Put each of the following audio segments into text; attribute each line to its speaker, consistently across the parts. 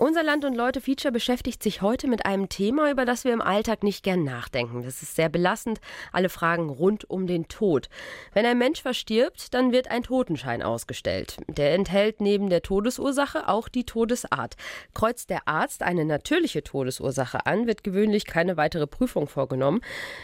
Speaker 1: Unser Land und Leute Feature beschäftigt sich heute mit einem Thema, über das wir im Alltag nicht gern nachdenken. Das ist sehr belastend. Alle Fragen rund um den Tod. Wenn ein Mensch verstirbt, dann wird ein Totenschein ausgestellt. Der enthält neben der Todesursache auch die Todesart. Kreuzt der Arzt eine natürliche Todesursache an, wird gewöhnlich keine weitere Prüfung vorgenommen.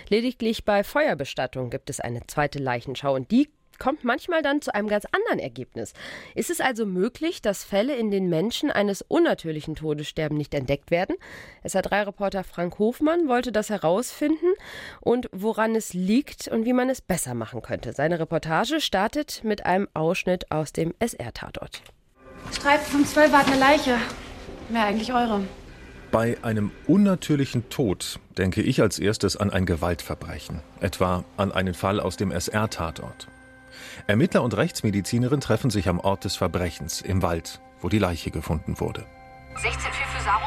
Speaker 1: Lediglich bei Feuerbestattung gibt es eine zweite Leichenschau und die kommt manchmal dann zu einem ganz anderen Ergebnis. Ist es also möglich, dass Fälle, in denen Menschen eines unnatürlichen Todes sterben, nicht entdeckt werden? SR3-Reporter Frank Hofmann wollte das herausfinden und woran es liegt und wie man es besser machen könnte. Seine Reportage startet mit einem Ausschnitt aus dem SR-Tatort.
Speaker 2: Streifen von 12 hat eine Leiche. Wäre eigentlich eure.
Speaker 3: Bei einem unnatürlichen Tod denke ich als erstes an ein Gewaltverbrechen, etwa an einen Fall aus dem SR-Tatort. Ermittler und Rechtsmedizinerin treffen sich am Ort des Verbrechens, im Wald, wo die Leiche gefunden wurde.
Speaker 4: 16 für Saro.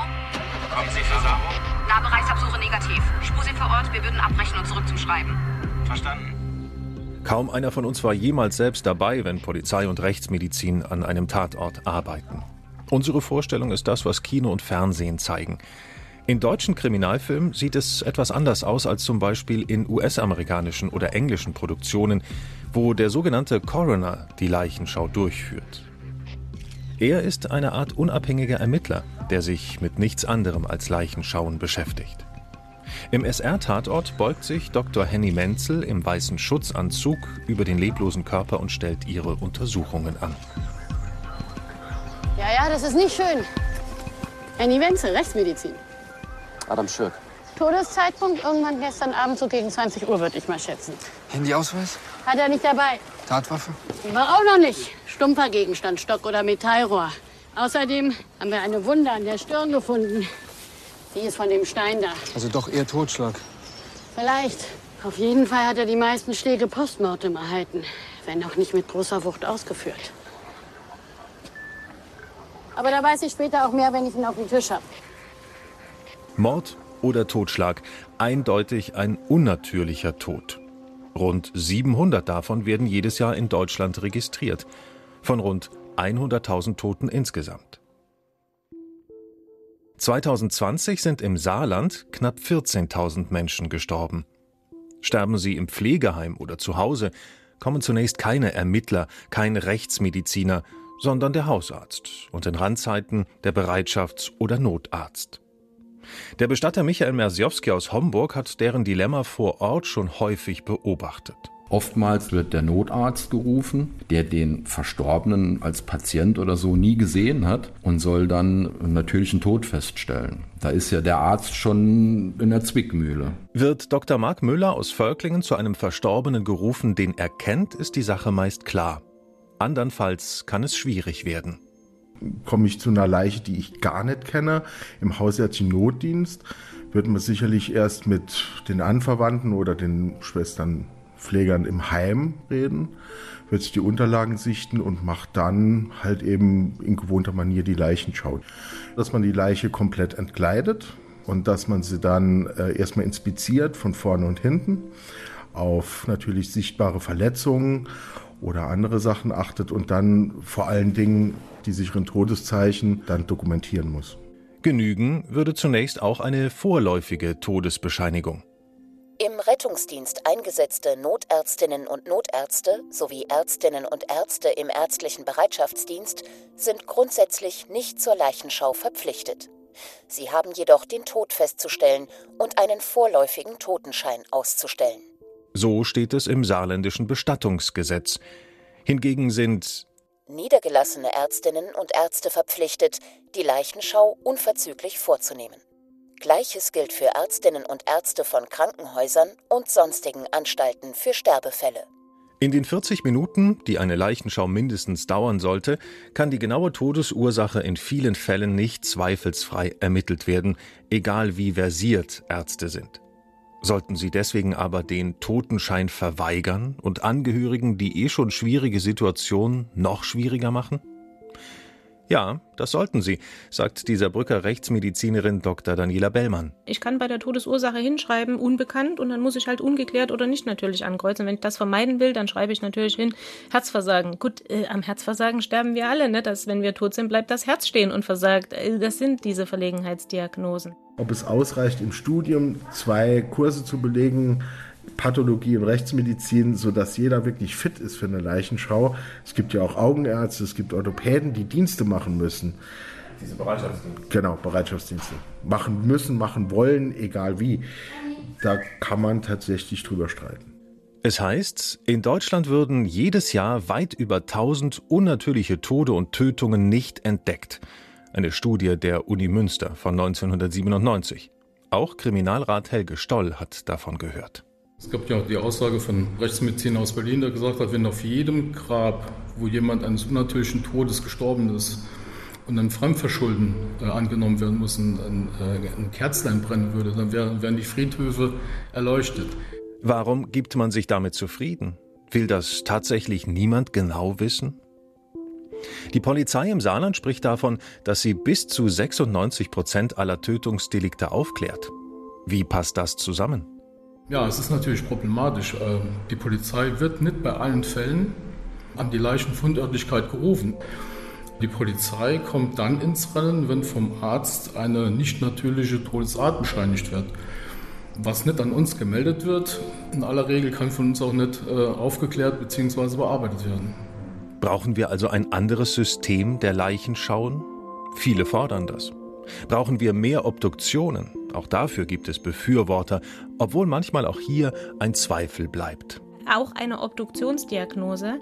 Speaker 5: Kommen Sie für Saro?
Speaker 4: Nahbereichsabsuche negativ. Spur sind vor Ort, wir würden abbrechen und zurück zum Schreiben.
Speaker 5: Verstanden.
Speaker 3: Kaum einer von uns war jemals selbst dabei, wenn Polizei und Rechtsmedizin an einem Tatort arbeiten. Unsere Vorstellung ist das, was Kino und Fernsehen zeigen. In deutschen Kriminalfilmen sieht es etwas anders aus als zum Beispiel in US-amerikanischen oder englischen Produktionen, wo der sogenannte Coroner die Leichenschau durchführt. Er ist eine Art unabhängiger Ermittler, der sich mit nichts anderem als Leichenschauen beschäftigt. Im SR-Tatort beugt sich Dr. Henny Menzel im weißen Schutzanzug über den leblosen Körper und stellt ihre Untersuchungen an.
Speaker 6: Ja, ja, das ist nicht schön. Henny Wenzel, Rechtsmedizin.
Speaker 7: Adam Schürk.
Speaker 6: Todeszeitpunkt irgendwann gestern Abend so gegen 20 Uhr, würde ich mal schätzen.
Speaker 7: Handyausweis?
Speaker 6: Hat er nicht dabei.
Speaker 7: Tatwaffe?
Speaker 6: War auch noch nicht. Stumpfer Gegenstand, Stock oder Metallrohr. Außerdem haben wir eine Wunde an der Stirn gefunden. Die ist von dem Stein da.
Speaker 7: Also doch eher Totschlag.
Speaker 6: Vielleicht. Auf jeden Fall hat er die meisten Schläge postmortem erhalten. Wenn auch nicht mit großer Wucht ausgeführt. Aber da weiß ich später auch mehr, wenn ich ihn auf dem Tisch habe.
Speaker 3: Mord oder Totschlag, eindeutig ein unnatürlicher Tod. Rund 700 davon werden jedes Jahr in Deutschland registriert, von rund 100.000 Toten insgesamt. 2020 sind im Saarland knapp 14.000 Menschen gestorben. Sterben sie im Pflegeheim oder zu Hause, kommen zunächst keine Ermittler, kein Rechtsmediziner, sondern der Hausarzt und in Randzeiten der Bereitschafts- oder Notarzt. Der Bestatter Michael Mersiowski aus Homburg hat deren Dilemma vor Ort schon häufig beobachtet.
Speaker 8: Oftmals wird der Notarzt gerufen, der den Verstorbenen als Patient oder so nie gesehen hat und soll dann einen natürlichen Tod feststellen. Da ist ja der Arzt schon in der Zwickmühle.
Speaker 3: Wird Dr. Mark Müller aus Völklingen zu einem Verstorbenen gerufen, den er kennt, ist die Sache meist klar. Andernfalls kann es schwierig werden
Speaker 9: komme ich zu einer Leiche, die ich gar nicht kenne, im hausärztlichen Notdienst, wird man sicherlich erst mit den Anverwandten oder den Schwestern Pflegern im Heim reden, wird sich die Unterlagen sichten und macht dann halt eben in gewohnter Manier die Leichenschau. Dass man die Leiche komplett entkleidet und dass man sie dann äh, erstmal inspiziert von vorne und hinten auf natürlich sichtbare Verletzungen oder andere Sachen achtet und dann vor allen Dingen die sicheren Todeszeichen dann dokumentieren muss.
Speaker 3: Genügen würde zunächst auch eine vorläufige Todesbescheinigung.
Speaker 10: Im Rettungsdienst eingesetzte Notärztinnen und Notärzte sowie Ärztinnen und Ärzte im ärztlichen Bereitschaftsdienst sind grundsätzlich nicht zur Leichenschau verpflichtet. Sie haben jedoch den Tod festzustellen und einen vorläufigen Totenschein auszustellen.
Speaker 3: So steht es im saarländischen Bestattungsgesetz. Hingegen sind
Speaker 10: niedergelassene Ärztinnen und Ärzte verpflichtet, die Leichenschau unverzüglich vorzunehmen. Gleiches gilt für Ärztinnen und Ärzte von Krankenhäusern und sonstigen Anstalten für Sterbefälle.
Speaker 3: In den 40 Minuten, die eine Leichenschau mindestens dauern sollte, kann die genaue Todesursache in vielen Fällen nicht zweifelsfrei ermittelt werden, egal wie versiert Ärzte sind. Sollten sie deswegen aber den Totenschein verweigern und Angehörigen die eh schon schwierige Situation noch schwieriger machen? Ja, das sollten Sie, sagt die Saarbrücker Rechtsmedizinerin Dr. Daniela Bellmann.
Speaker 11: Ich kann bei der Todesursache hinschreiben, unbekannt, und dann muss ich halt ungeklärt oder nicht natürlich ankreuzen. Wenn ich das vermeiden will, dann schreibe ich natürlich hin Herzversagen. Gut, äh, am Herzversagen sterben wir alle, ne? dass wenn wir tot sind, bleibt das Herz stehen und versagt. Äh, das sind diese Verlegenheitsdiagnosen.
Speaker 9: Ob es ausreicht, im Studium zwei Kurse zu belegen, Pathologie und Rechtsmedizin, sodass jeder wirklich fit ist für eine Leichenschau. Es gibt ja auch Augenärzte, es gibt Orthopäden, die Dienste machen müssen.
Speaker 3: Diese Bereitschaftsdienste.
Speaker 9: Genau, Bereitschaftsdienste. Machen müssen, machen wollen, egal wie. Da kann man tatsächlich drüber streiten.
Speaker 3: Es heißt, in Deutschland würden jedes Jahr weit über 1000 unnatürliche Tode und Tötungen nicht entdeckt. Eine Studie der Uni Münster von 1997. Auch Kriminalrat Helge Stoll hat davon gehört.
Speaker 12: Es gab ja auch die Aussage von Rechtsmediziner aus Berlin, der gesagt hat, wenn auf jedem Grab, wo jemand eines unnatürlichen Todes gestorben ist und ein Fremdverschulden äh, angenommen werden muss, ein, äh, ein Kerzlein brennen würde, dann wär, wären die Friedhöfe erleuchtet.
Speaker 3: Warum gibt man sich damit zufrieden? Will das tatsächlich niemand genau wissen? Die Polizei im Saarland spricht davon, dass sie bis zu 96 Prozent aller Tötungsdelikte aufklärt. Wie passt das zusammen?
Speaker 12: Ja, es ist natürlich problematisch. Ähm, die Polizei wird nicht bei allen Fällen an die Leichenfundörtlichkeit gerufen. Die Polizei kommt dann ins Rennen, wenn vom Arzt eine nicht natürliche Todesart bescheinigt wird. Was nicht an uns gemeldet wird, in aller Regel kann von uns auch nicht äh, aufgeklärt bzw. bearbeitet werden.
Speaker 3: Brauchen wir also ein anderes System der Leichenschauen? Viele fordern das. Brauchen wir mehr Obduktionen? Auch dafür gibt es Befürworter, obwohl manchmal auch hier ein Zweifel bleibt.
Speaker 11: Auch eine Obduktionsdiagnose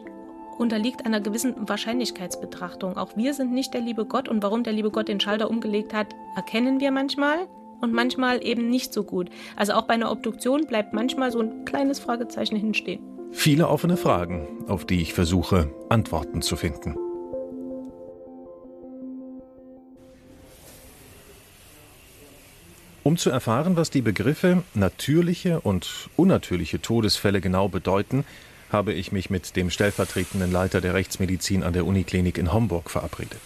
Speaker 11: unterliegt einer gewissen Wahrscheinlichkeitsbetrachtung. Auch wir sind nicht der liebe Gott und warum der liebe Gott den Schalter umgelegt hat, erkennen wir manchmal und manchmal eben nicht so gut. Also auch bei einer Obduktion bleibt manchmal so ein kleines Fragezeichen hinstehen.
Speaker 3: Viele offene Fragen, auf die ich versuche, Antworten zu finden. Um zu erfahren, was die Begriffe natürliche und unnatürliche Todesfälle genau bedeuten, habe ich mich mit dem stellvertretenden Leiter der Rechtsmedizin an der Uniklinik in Homburg verabredet.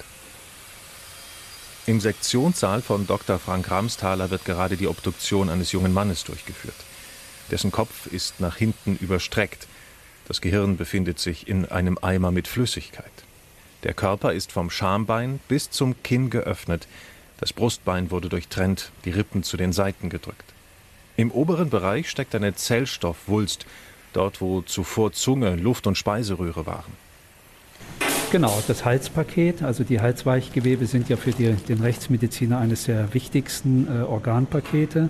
Speaker 3: Im Sektionssaal von Dr. Frank Ramsthaler wird gerade die Obduktion eines jungen Mannes durchgeführt. Dessen Kopf ist nach hinten überstreckt. Das Gehirn befindet sich in einem Eimer mit Flüssigkeit. Der Körper ist vom Schambein bis zum Kinn geöffnet, das Brustbein wurde durchtrennt, die Rippen zu den Seiten gedrückt. Im oberen Bereich steckt eine Zellstoffwulst, dort wo zuvor Zunge, Luft und Speiseröhre waren.
Speaker 13: Genau, das Halspaket, also die Halsweichgewebe sind ja für die, den Rechtsmediziner eines der wichtigsten äh, Organpakete,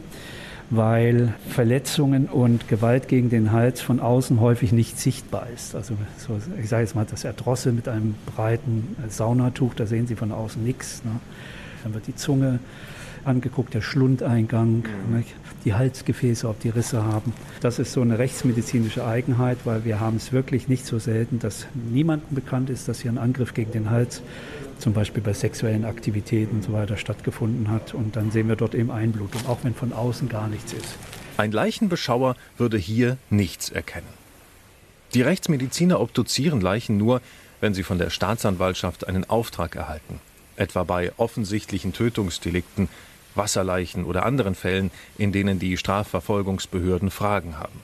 Speaker 13: weil Verletzungen und Gewalt gegen den Hals von außen häufig nicht sichtbar ist. Also so, ich sage jetzt mal das Erdrosse mit einem breiten Saunatuch, da sehen Sie von außen nichts. Ne? Dann wird die Zunge angeguckt, der Schlundeingang, mhm. die Halsgefäße, ob die Risse haben. Das ist so eine rechtsmedizinische Eigenheit, weil wir haben es wirklich nicht so selten, dass niemandem bekannt ist, dass hier ein Angriff gegen den Hals zum Beispiel bei sexuellen Aktivitäten und so weiter stattgefunden hat. Und dann sehen wir dort eben Einblutung, auch wenn von außen gar nichts ist.
Speaker 3: Ein Leichenbeschauer würde hier nichts erkennen. Die Rechtsmediziner obduzieren Leichen nur, wenn sie von der Staatsanwaltschaft einen Auftrag erhalten etwa bei offensichtlichen Tötungsdelikten, Wasserleichen oder anderen Fällen, in denen die Strafverfolgungsbehörden Fragen haben.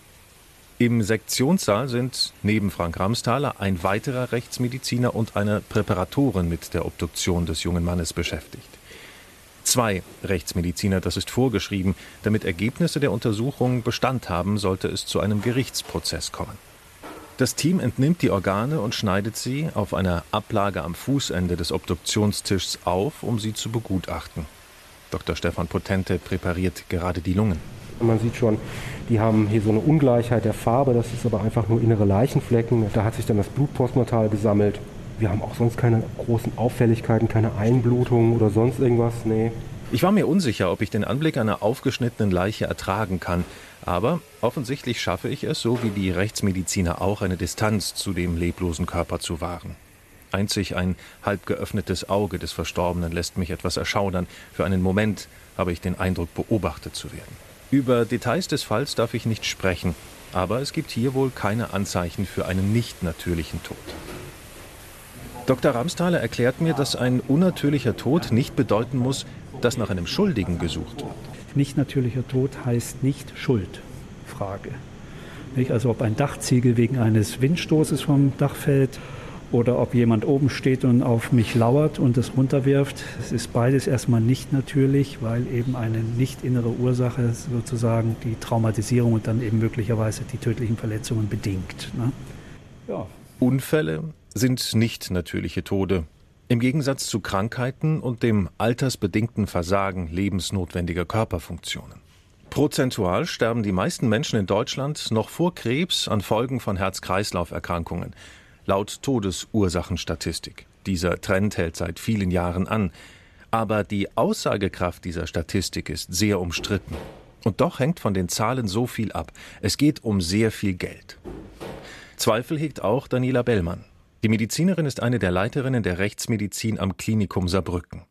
Speaker 3: Im Sektionssaal sind neben Frank Ramsthaler ein weiterer Rechtsmediziner und eine Präparatorin mit der Obduktion des jungen Mannes beschäftigt. Zwei Rechtsmediziner, das ist vorgeschrieben, damit Ergebnisse der Untersuchung Bestand haben, sollte es zu einem Gerichtsprozess kommen. Das Team entnimmt die Organe und schneidet sie auf einer Ablage am Fußende des Obduktionstischs auf, um sie zu begutachten. Dr. Stefan Potente präpariert gerade die Lungen.
Speaker 14: Man sieht schon, die haben hier so eine Ungleichheit der Farbe, das ist aber einfach nur innere Leichenflecken. Da hat sich dann das Blut postmortal gesammelt. Wir haben auch sonst keine großen Auffälligkeiten, keine Einblutungen oder sonst irgendwas. Nee.
Speaker 3: Ich war mir unsicher, ob ich den Anblick einer aufgeschnittenen Leiche ertragen kann. Aber offensichtlich schaffe ich es, so wie die Rechtsmediziner auch, eine Distanz zu dem leblosen Körper zu wahren. Einzig ein halb geöffnetes Auge des Verstorbenen lässt mich etwas erschaudern. Für einen Moment habe ich den Eindruck, beobachtet zu werden. Über Details des Falls darf ich nicht sprechen, aber es gibt hier wohl keine Anzeichen für einen nicht natürlichen Tod. Dr. Ramsthaler erklärt mir, dass ein unnatürlicher Tod nicht bedeuten muss, dass nach einem Schuldigen gesucht wird.
Speaker 13: Nicht natürlicher Tod heißt nicht Schuldfrage. Also ob ein Dachziegel wegen eines Windstoßes vom Dach fällt oder ob jemand oben steht und auf mich lauert und es runterwirft. Es ist beides erstmal nicht natürlich, weil eben eine nicht innere Ursache sozusagen die Traumatisierung und dann eben möglicherweise die tödlichen Verletzungen bedingt. Ne?
Speaker 3: Ja. Unfälle sind nicht natürliche Tode. Im Gegensatz zu Krankheiten und dem altersbedingten Versagen lebensnotwendiger Körperfunktionen. Prozentual sterben die meisten Menschen in Deutschland noch vor Krebs an Folgen von Herz-Kreislauf-Erkrankungen laut Todesursachenstatistik. Dieser Trend hält seit vielen Jahren an. Aber die Aussagekraft dieser Statistik ist sehr umstritten. Und doch hängt von den Zahlen so viel ab. Es geht um sehr viel Geld. Zweifel hegt auch Daniela Bellmann. Die Medizinerin ist eine der Leiterinnen der Rechtsmedizin am Klinikum Saarbrücken.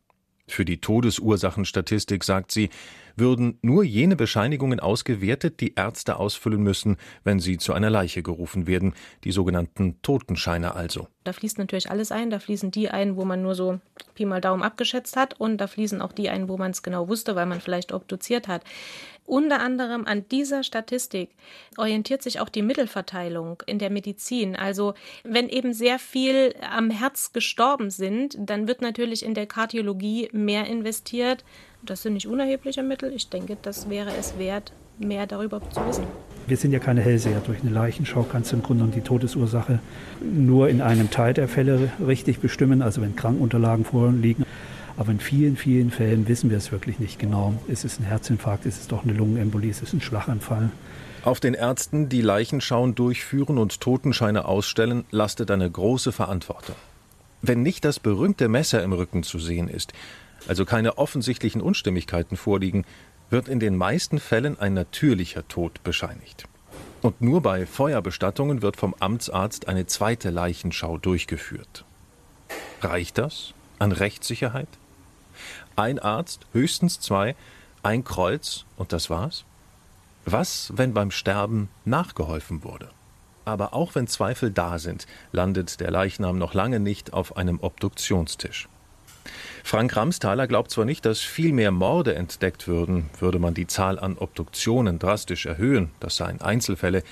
Speaker 3: Für die Todesursachenstatistik sagt sie, würden nur jene Bescheinigungen ausgewertet, die Ärzte ausfüllen müssen, wenn sie zu einer Leiche gerufen werden, die sogenannten Totenscheine also.
Speaker 11: Da fließt natürlich alles ein, da fließen die ein, wo man nur so Pi mal Daumen abgeschätzt hat und da fließen auch die ein, wo man es genau wusste, weil man vielleicht obduziert hat. Unter anderem an dieser Statistik orientiert sich auch die Mittelverteilung in der Medizin. Also wenn eben sehr viel am Herz gestorben sind, dann wird natürlich in der Kardiologie mehr investiert. Das sind nicht unerhebliche Mittel. Ich denke, das wäre es wert, mehr darüber zu wissen.
Speaker 13: Wir sind ja keine Hellseher. Durch eine Leichenschau kannst du im Grunde die Todesursache nur in einem Teil der Fälle richtig bestimmen, also wenn Krankenunterlagen vorliegen. Aber in vielen, vielen Fällen wissen wir es wirklich nicht genau. Ist es ein Herzinfarkt, ist es doch eine Lungenembolie, ist es ein Schlaganfall?
Speaker 3: Auf den Ärzten, die Leichenschauen durchführen und Totenscheine ausstellen, lastet eine große Verantwortung. Wenn nicht das berühmte Messer im Rücken zu sehen ist, also keine offensichtlichen Unstimmigkeiten vorliegen, wird in den meisten Fällen ein natürlicher Tod bescheinigt. Und nur bei Feuerbestattungen wird vom Amtsarzt eine zweite Leichenschau durchgeführt. Reicht das an Rechtssicherheit? Ein Arzt, höchstens zwei, ein Kreuz und das war's? Was, wenn beim Sterben nachgeholfen wurde? Aber auch wenn Zweifel da sind, landet der Leichnam noch lange nicht auf einem Obduktionstisch. Frank Ramsthaler glaubt zwar nicht, dass viel mehr Morde entdeckt würden, würde man die Zahl an Obduktionen drastisch erhöhen, das seien Einzelfälle.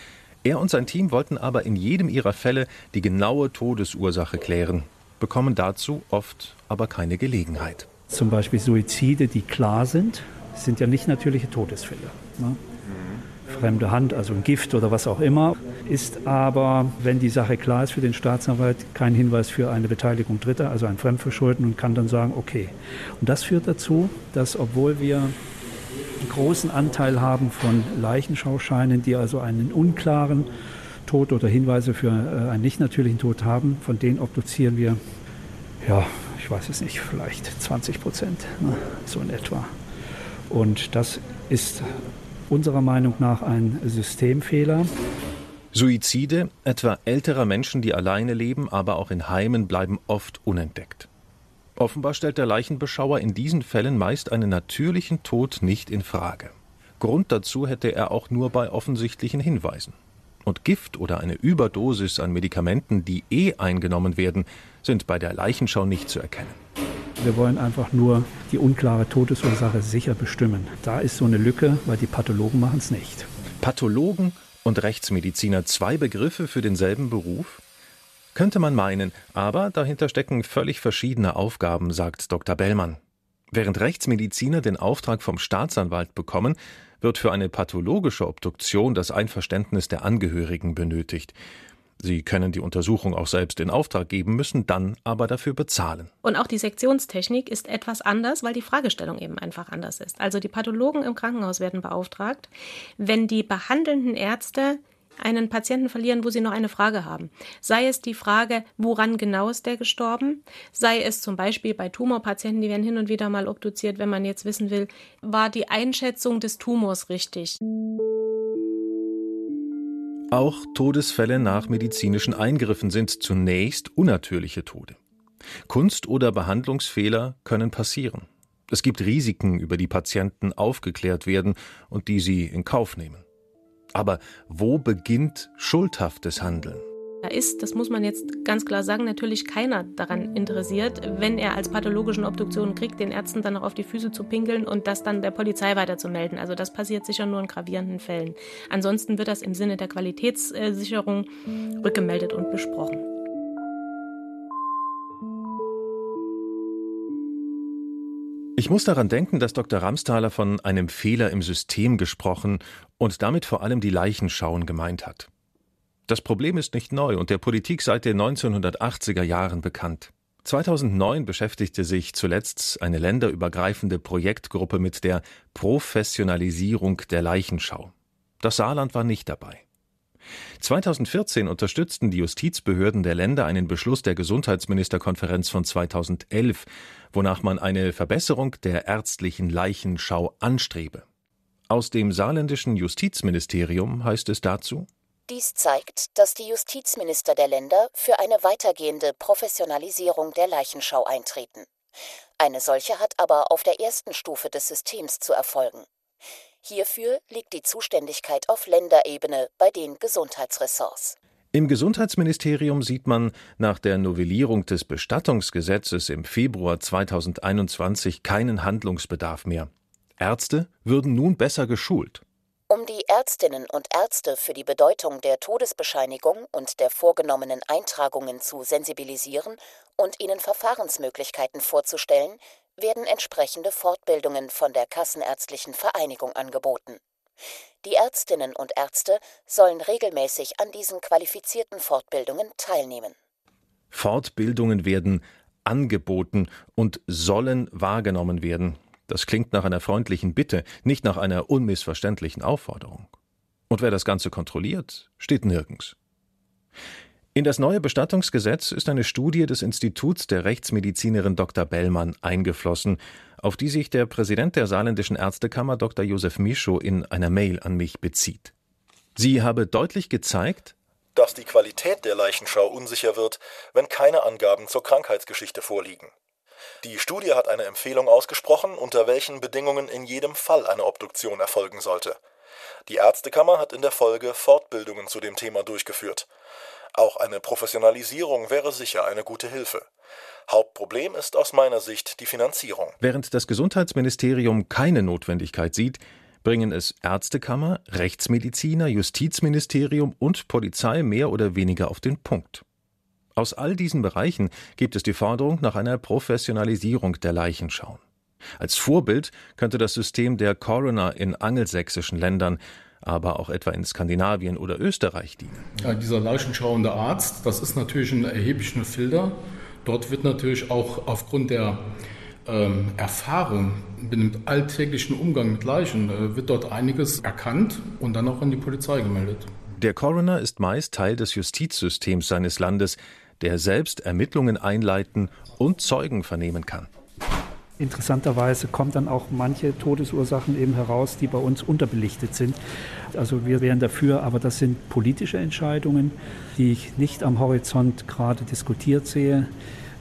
Speaker 3: Er und sein Team wollten aber in jedem ihrer Fälle die genaue Todesursache klären, bekommen dazu oft aber keine Gelegenheit.
Speaker 13: Zum Beispiel Suizide, die klar sind, sind ja nicht natürliche Todesfälle. Ne? Fremde Hand, also ein Gift oder was auch immer, ist aber, wenn die Sache klar ist für den Staatsanwalt, kein Hinweis für eine Beteiligung Dritter, also ein Fremdverschulden und kann dann sagen, okay. Und das führt dazu, dass obwohl wir einen großen Anteil haben von Leichenschauscheinen, die also einen unklaren Tod oder Hinweise für äh, einen nicht natürlichen Tod haben, von denen obduzieren wir ja, ich weiß es nicht, vielleicht 20 Prozent, ne, so in etwa. Und das ist unserer Meinung nach ein Systemfehler.
Speaker 3: Suizide, etwa älterer Menschen, die alleine leben, aber auch in Heimen, bleiben oft unentdeckt. Offenbar stellt der Leichenbeschauer in diesen Fällen meist einen natürlichen Tod nicht in Frage. Grund dazu hätte er auch nur bei offensichtlichen Hinweisen. Und Gift oder eine Überdosis an Medikamenten, die eh eingenommen werden, sind bei der Leichenschau nicht zu erkennen.
Speaker 13: Wir wollen einfach nur die unklare Todesursache sicher bestimmen. Da ist so eine Lücke, weil die Pathologen machen es nicht.
Speaker 3: Pathologen und Rechtsmediziner, zwei Begriffe für denselben Beruf? Könnte man meinen, aber dahinter stecken völlig verschiedene Aufgaben, sagt Dr. Bellmann. Während Rechtsmediziner den Auftrag vom Staatsanwalt bekommen, wird für eine pathologische Obduktion das Einverständnis der Angehörigen benötigt. Sie können die Untersuchung auch selbst in Auftrag geben, müssen dann aber dafür bezahlen.
Speaker 11: Und auch die Sektionstechnik ist etwas anders, weil die Fragestellung eben einfach anders ist. Also die Pathologen im Krankenhaus werden beauftragt, wenn die behandelnden Ärzte einen Patienten verlieren, wo sie noch eine Frage haben. Sei es die Frage, woran genau ist der gestorben? Sei es zum Beispiel bei Tumorpatienten, die werden hin und wieder mal obduziert, wenn man jetzt wissen will, war die Einschätzung des Tumors richtig?
Speaker 3: Auch Todesfälle nach medizinischen Eingriffen sind zunächst unnatürliche Tode. Kunst- oder Behandlungsfehler können passieren. Es gibt Risiken, über die Patienten aufgeklärt werden und die sie in Kauf nehmen. Aber wo beginnt schuldhaftes Handeln?
Speaker 11: Da ist, das muss man jetzt ganz klar sagen, natürlich keiner daran interessiert, wenn er als pathologischen Obduktionen kriegt, den Ärzten dann noch auf die Füße zu pinkeln und das dann der Polizei weiterzumelden. Also das passiert sicher nur in gravierenden Fällen. Ansonsten wird das im Sinne der Qualitätssicherung rückgemeldet und besprochen.
Speaker 3: Ich muss daran denken, dass Dr. Ramsthaler von einem Fehler im System gesprochen und damit vor allem die Leichenschauen gemeint hat. Das Problem ist nicht neu und der Politik seit den 1980er Jahren bekannt. 2009 beschäftigte sich zuletzt eine länderübergreifende Projektgruppe mit der Professionalisierung der Leichenschau. Das Saarland war nicht dabei. 2014 unterstützten die Justizbehörden der Länder einen Beschluss der Gesundheitsministerkonferenz von 2011, wonach man eine Verbesserung der ärztlichen Leichenschau anstrebe. Aus dem saarländischen Justizministerium heißt es dazu
Speaker 10: dies zeigt, dass die Justizminister der Länder für eine weitergehende Professionalisierung der Leichenschau eintreten. Eine solche hat aber auf der ersten Stufe des Systems zu erfolgen. Hierfür liegt die Zuständigkeit auf Länderebene bei den Gesundheitsressorts.
Speaker 3: Im Gesundheitsministerium sieht man nach der Novellierung des Bestattungsgesetzes im Februar 2021 keinen Handlungsbedarf mehr. Ärzte würden nun besser geschult.
Speaker 10: Um die Ärztinnen und Ärzte für die Bedeutung der Todesbescheinigung und der vorgenommenen Eintragungen zu sensibilisieren und ihnen Verfahrensmöglichkeiten vorzustellen, werden entsprechende Fortbildungen von der Kassenärztlichen Vereinigung angeboten. Die Ärztinnen und Ärzte sollen regelmäßig an diesen qualifizierten Fortbildungen teilnehmen.
Speaker 3: Fortbildungen werden angeboten und sollen wahrgenommen werden. Das klingt nach einer freundlichen Bitte, nicht nach einer unmissverständlichen Aufforderung. Und wer das Ganze kontrolliert, steht nirgends. In das neue Bestattungsgesetz ist eine Studie des Instituts der Rechtsmedizinerin Dr. Bellmann eingeflossen, auf die sich der Präsident der Saarländischen Ärztekammer Dr. Josef Mischow in einer Mail an mich bezieht. Sie habe deutlich gezeigt,
Speaker 15: dass die Qualität der Leichenschau unsicher wird, wenn keine Angaben zur Krankheitsgeschichte vorliegen. Die Studie hat eine Empfehlung ausgesprochen, unter welchen Bedingungen in jedem Fall eine Obduktion erfolgen sollte. Die Ärztekammer hat in der Folge Fortbildungen zu dem Thema durchgeführt. Auch eine Professionalisierung wäre sicher eine gute Hilfe. Hauptproblem ist aus meiner Sicht die Finanzierung.
Speaker 3: Während das Gesundheitsministerium keine Notwendigkeit sieht, bringen es Ärztekammer, Rechtsmediziner, Justizministerium und Polizei mehr oder weniger auf den Punkt. Aus all diesen Bereichen gibt es die Forderung nach einer Professionalisierung der Leichenschauen. Als Vorbild könnte das System der Coroner in angelsächsischen Ländern, aber auch etwa in Skandinavien oder Österreich dienen.
Speaker 12: Ja, dieser leichenschauende Arzt, das ist natürlich ein erheblicher Filter. Dort wird natürlich auch aufgrund der ähm, Erfahrung mit dem alltäglichen Umgang mit Leichen, äh, wird dort einiges erkannt und dann auch an die Polizei gemeldet.
Speaker 3: Der Coroner ist meist Teil des Justizsystems seines Landes, der selbst Ermittlungen einleiten und Zeugen vernehmen kann.
Speaker 13: Interessanterweise kommen dann auch manche Todesursachen eben heraus, die bei uns unterbelichtet sind. Also wir wären dafür, aber das sind politische Entscheidungen, die ich nicht am Horizont gerade diskutiert sehe,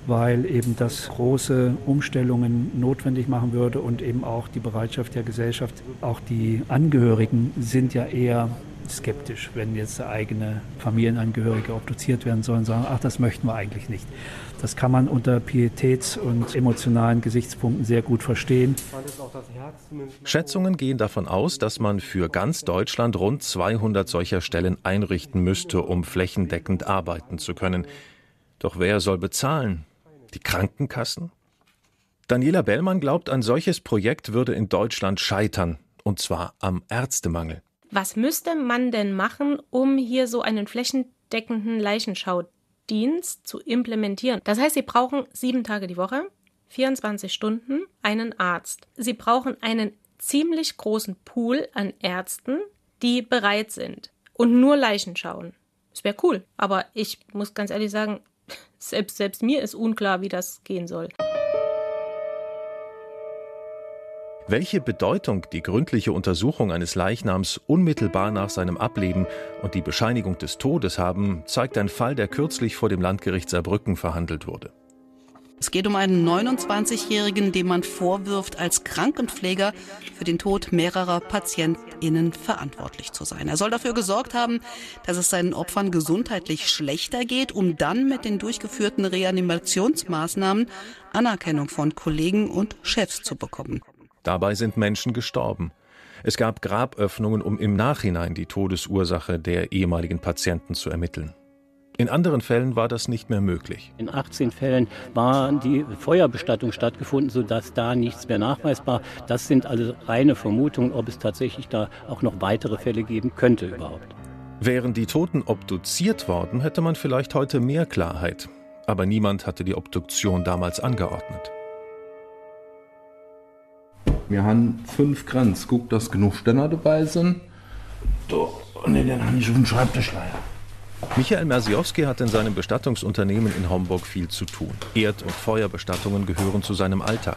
Speaker 13: weil eben das große Umstellungen notwendig machen würde und eben auch die Bereitschaft der Gesellschaft, auch die Angehörigen sind ja eher skeptisch, wenn jetzt eigene Familienangehörige obduziert werden sollen, sagen, ach, das möchten wir eigentlich nicht. Das kann man unter Pietäts- und emotionalen Gesichtspunkten sehr gut verstehen.
Speaker 3: Schätzungen gehen davon aus, dass man für ganz Deutschland rund 200 solcher Stellen einrichten müsste, um flächendeckend arbeiten zu können. Doch wer soll bezahlen? Die Krankenkassen? Daniela Bellmann glaubt, ein solches Projekt würde in Deutschland scheitern, und zwar am Ärztemangel.
Speaker 11: Was müsste man denn machen, um hier so einen flächendeckenden Leichenschaudienst zu implementieren? Das heißt, Sie brauchen sieben Tage die Woche, 24 Stunden, einen Arzt. Sie brauchen einen ziemlich großen Pool an Ärzten, die bereit sind und nur Leichen schauen. Das wäre cool, aber ich muss ganz ehrlich sagen, selbst, selbst mir ist unklar, wie das gehen soll.
Speaker 3: Welche Bedeutung die gründliche Untersuchung eines Leichnams unmittelbar nach seinem Ableben und die Bescheinigung des Todes haben, zeigt ein Fall, der kürzlich vor dem Landgericht Saarbrücken verhandelt wurde.
Speaker 16: Es geht um einen 29-Jährigen, dem man vorwirft, als Krankenpfleger für den Tod mehrerer PatientInnen verantwortlich zu sein. Er soll dafür gesorgt haben, dass es seinen Opfern gesundheitlich schlechter geht, um dann mit den durchgeführten Reanimationsmaßnahmen Anerkennung von Kollegen und Chefs zu bekommen.
Speaker 3: Dabei sind Menschen gestorben. Es gab Graböffnungen, um im Nachhinein die Todesursache der ehemaligen Patienten zu ermitteln. In anderen Fällen war das nicht mehr möglich.
Speaker 17: In 18 Fällen war die Feuerbestattung stattgefunden, sodass da nichts mehr nachweisbar. Das sind also reine Vermutungen, ob es tatsächlich da auch noch weitere Fälle geben könnte überhaupt.
Speaker 3: Wären die Toten obduziert worden, hätte man vielleicht heute mehr Klarheit. Aber niemand hatte die Obduktion damals angeordnet.
Speaker 8: Wir haben fünf Grenz. Guck, dass genug Ständer dabei sind. So, und den habe ich auf dem Schreibtisch leider.
Speaker 3: Michael Mersiowski hat in seinem Bestattungsunternehmen in Homburg viel zu tun. Erd- und Feuerbestattungen gehören zu seinem Alltag.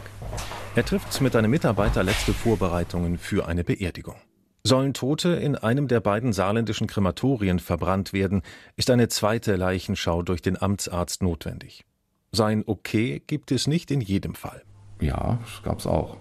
Speaker 3: Er trifft mit einem Mitarbeiter letzte Vorbereitungen für eine Beerdigung. Sollen Tote in einem der beiden saarländischen Krematorien verbrannt werden, ist eine zweite Leichenschau durch den Amtsarzt notwendig. Sein Okay gibt es nicht in jedem Fall.
Speaker 8: Ja, das gab es auch.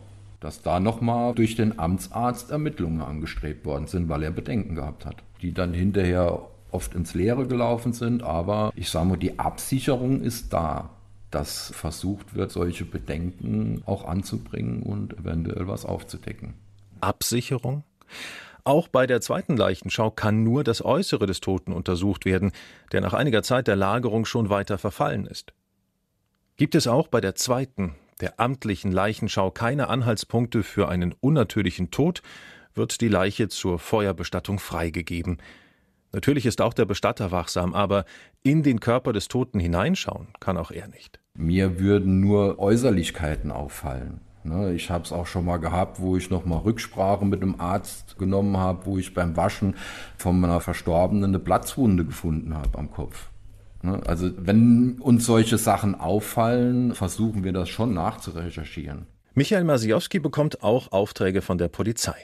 Speaker 8: Dass da nochmal durch den Amtsarzt Ermittlungen angestrebt worden sind, weil er Bedenken gehabt hat, die dann hinterher oft ins Leere gelaufen sind. Aber ich sage mal, die Absicherung ist da, dass versucht wird, solche Bedenken auch anzubringen und eventuell was aufzudecken.
Speaker 3: Absicherung? Auch bei der zweiten Leichenschau kann nur das Äußere des Toten untersucht werden, der nach einiger Zeit der Lagerung schon weiter verfallen ist. Gibt es auch bei der zweiten, der amtlichen Leichenschau keine Anhaltspunkte für einen unnatürlichen Tod, wird die Leiche zur Feuerbestattung freigegeben. Natürlich ist auch der Bestatter wachsam, aber in den Körper des Toten hineinschauen kann auch er nicht.
Speaker 8: Mir würden nur Äußerlichkeiten auffallen. Ne, ich habe es auch schon mal gehabt, wo ich noch mal Rücksprache mit einem Arzt genommen habe, wo ich beim Waschen von meiner Verstorbenen eine Platzwunde gefunden habe am Kopf. Ne, also wenn uns solche Sachen auffallen, versuchen wir das schon nachzurecherchieren.
Speaker 3: Michael Masiowski bekommt auch Aufträge von der Polizei.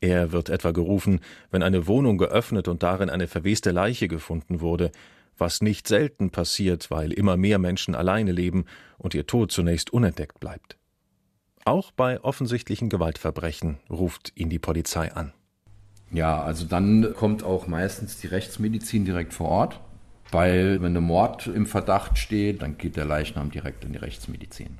Speaker 3: Er wird etwa gerufen, wenn eine Wohnung geöffnet und darin eine verweste Leiche gefunden wurde, was nicht selten passiert, weil immer mehr Menschen alleine leben und ihr Tod zunächst unentdeckt bleibt. Auch bei offensichtlichen Gewaltverbrechen ruft ihn die Polizei an.
Speaker 8: Ja, also dann kommt auch meistens die Rechtsmedizin direkt vor Ort, weil wenn ein Mord im Verdacht steht, dann geht der Leichnam direkt in die Rechtsmedizin.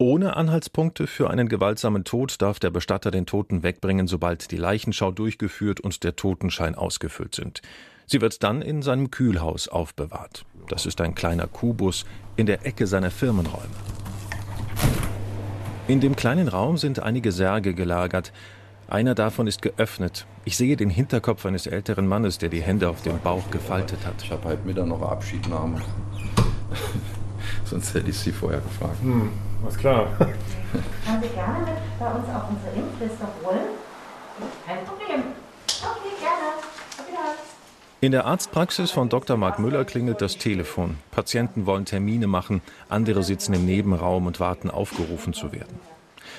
Speaker 3: Ohne Anhaltspunkte für einen gewaltsamen Tod darf der Bestatter den Toten wegbringen, sobald die Leichenschau durchgeführt und der Totenschein ausgefüllt sind. Sie wird dann in seinem Kühlhaus aufbewahrt. Das ist ein kleiner Kubus in der Ecke seiner Firmenräume. In dem kleinen Raum sind einige Särge gelagert. Einer davon ist geöffnet. Ich sehe den Hinterkopf eines älteren Mannes, der die Hände auf dem Bauch gefaltet hat.
Speaker 8: Ich habe heute Mittag noch Abschiednahme. Sonst hätte ich Sie vorher gefragt.
Speaker 18: Hm, was klar.
Speaker 19: Wollen Sie gerne mit bei uns auf unsere Impfliste holen? Kein Problem. Okay, gerne. Auf Wiedersehen.
Speaker 3: In der Arztpraxis von Dr. Mark Müller klingelt das Telefon. Patienten wollen Termine machen, andere sitzen im Nebenraum und warten, aufgerufen zu werden.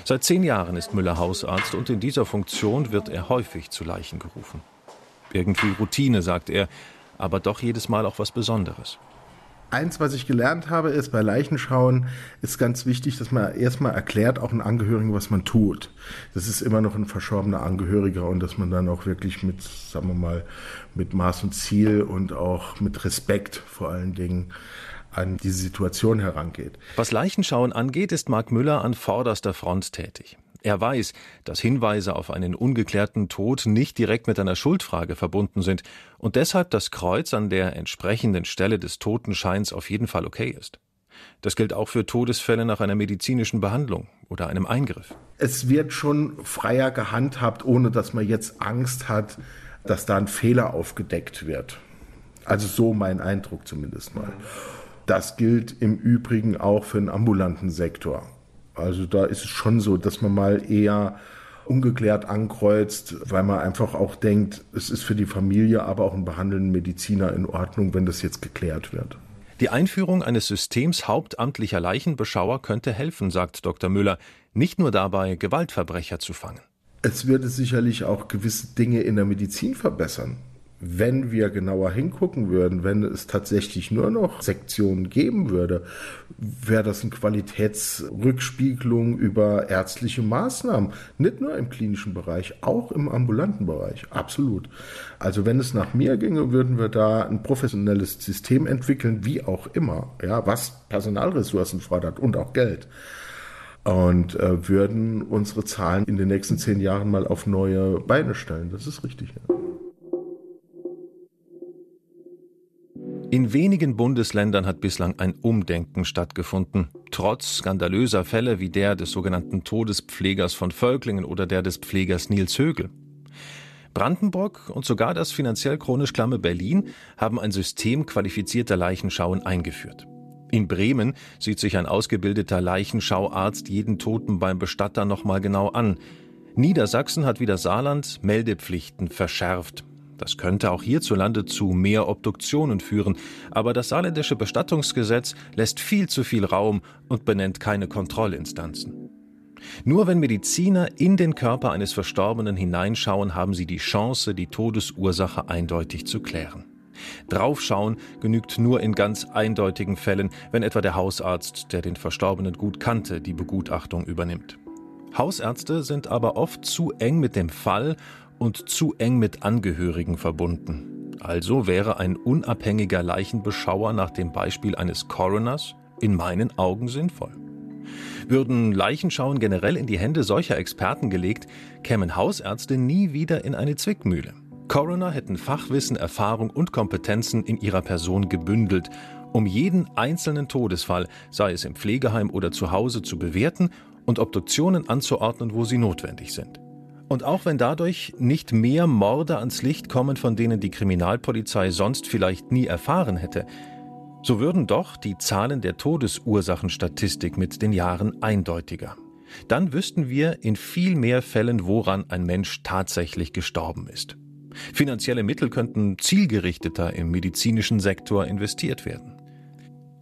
Speaker 3: Seit zehn Jahren ist Müller Hausarzt und in dieser Funktion wird er häufig zu Leichen gerufen. Irgendwie Routine, sagt er, aber doch jedes Mal auch was Besonderes.
Speaker 9: Eins, was ich gelernt habe, ist bei Leichenschauen ist ganz wichtig, dass man erstmal erklärt auch einen Angehörigen, was man tut. Das ist immer noch ein verschorbener Angehöriger und dass man dann auch wirklich mit, sagen wir mal, mit Maß und Ziel und auch mit Respekt vor allen Dingen an diese Situation herangeht.
Speaker 3: Was Leichenschauen angeht, ist Mark Müller an vorderster Front tätig. Er weiß, dass Hinweise auf einen ungeklärten Tod nicht direkt mit einer Schuldfrage verbunden sind und deshalb das Kreuz an der entsprechenden Stelle des Totenscheins auf jeden Fall okay ist. Das gilt auch für Todesfälle nach einer medizinischen Behandlung oder einem Eingriff.
Speaker 9: Es wird schon freier gehandhabt, ohne dass man jetzt Angst hat, dass da ein Fehler aufgedeckt wird. Also so mein Eindruck zumindest mal. Das gilt im Übrigen auch für den ambulanten Sektor. Also da ist es schon so, dass man mal eher ungeklärt ankreuzt, weil man einfach auch denkt, es ist für die Familie, aber auch einen behandelnden Mediziner in Ordnung, wenn das jetzt geklärt wird.
Speaker 3: Die Einführung eines Systems hauptamtlicher Leichenbeschauer könnte helfen, sagt Dr. Müller, nicht nur dabei, Gewaltverbrecher zu fangen.
Speaker 9: Es würde sicherlich auch gewisse Dinge in der Medizin verbessern. Wenn wir genauer hingucken würden, wenn es tatsächlich nur noch Sektionen geben würde, wäre das eine Qualitätsrückspiegelung über ärztliche Maßnahmen. Nicht nur im klinischen Bereich, auch im ambulanten Bereich. Absolut. Also wenn es nach mir ginge, würden wir da ein professionelles System entwickeln, wie auch immer, ja, was Personalressourcen fordert und auch Geld und äh, würden unsere Zahlen in den nächsten zehn Jahren mal auf neue Beine stellen. Das ist richtig. Ja.
Speaker 3: In wenigen Bundesländern hat bislang ein Umdenken stattgefunden, trotz skandalöser Fälle wie der des sogenannten Todespflegers von Völklingen oder der des Pflegers Nils Högel. Brandenburg und sogar das finanziell chronisch klamme Berlin haben ein System qualifizierter Leichenschauen eingeführt. In Bremen sieht sich ein ausgebildeter Leichenschauarzt jeden Toten beim Bestatter nochmal genau an. Niedersachsen hat wie das Saarland Meldepflichten verschärft. Das könnte auch hierzulande zu mehr Obduktionen führen, aber das saarländische Bestattungsgesetz lässt viel zu viel Raum und benennt keine Kontrollinstanzen. Nur wenn Mediziner in den Körper eines Verstorbenen hineinschauen, haben sie die Chance, die Todesursache eindeutig zu klären. Draufschauen genügt nur in ganz eindeutigen Fällen, wenn etwa der Hausarzt, der den Verstorbenen gut kannte, die Begutachtung übernimmt. Hausärzte sind aber oft zu eng mit dem Fall und zu eng mit Angehörigen verbunden. Also wäre ein unabhängiger Leichenbeschauer nach dem Beispiel eines Coroners in meinen Augen sinnvoll. Würden Leichenschauen generell in die Hände solcher Experten gelegt, kämen Hausärzte nie wieder in eine Zwickmühle. Coroner hätten Fachwissen, Erfahrung und Kompetenzen in ihrer Person gebündelt, um jeden einzelnen Todesfall, sei es im Pflegeheim oder zu Hause, zu bewerten und Obduktionen anzuordnen, wo sie notwendig sind. Und auch wenn dadurch nicht mehr Morde ans Licht kommen, von denen die Kriminalpolizei sonst vielleicht nie erfahren hätte, so würden doch die Zahlen der Todesursachenstatistik mit den Jahren eindeutiger. Dann wüssten wir in viel mehr Fällen, woran ein Mensch tatsächlich gestorben ist. Finanzielle Mittel könnten zielgerichteter im medizinischen Sektor investiert werden.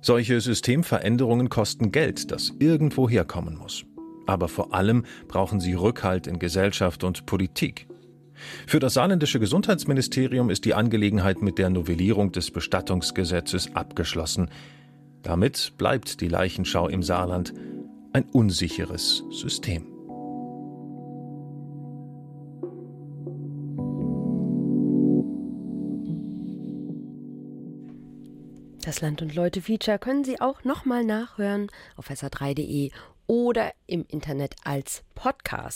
Speaker 3: Solche Systemveränderungen kosten Geld, das irgendwo herkommen muss aber vor allem brauchen sie Rückhalt in Gesellschaft und Politik. Für das saarländische Gesundheitsministerium ist die Angelegenheit mit der Novellierung des Bestattungsgesetzes abgeschlossen. Damit bleibt die Leichenschau im Saarland ein unsicheres System.
Speaker 1: Das Land und Leute Feature können Sie auch nochmal nachhören auf sr3.de oder im Internet als Podcast.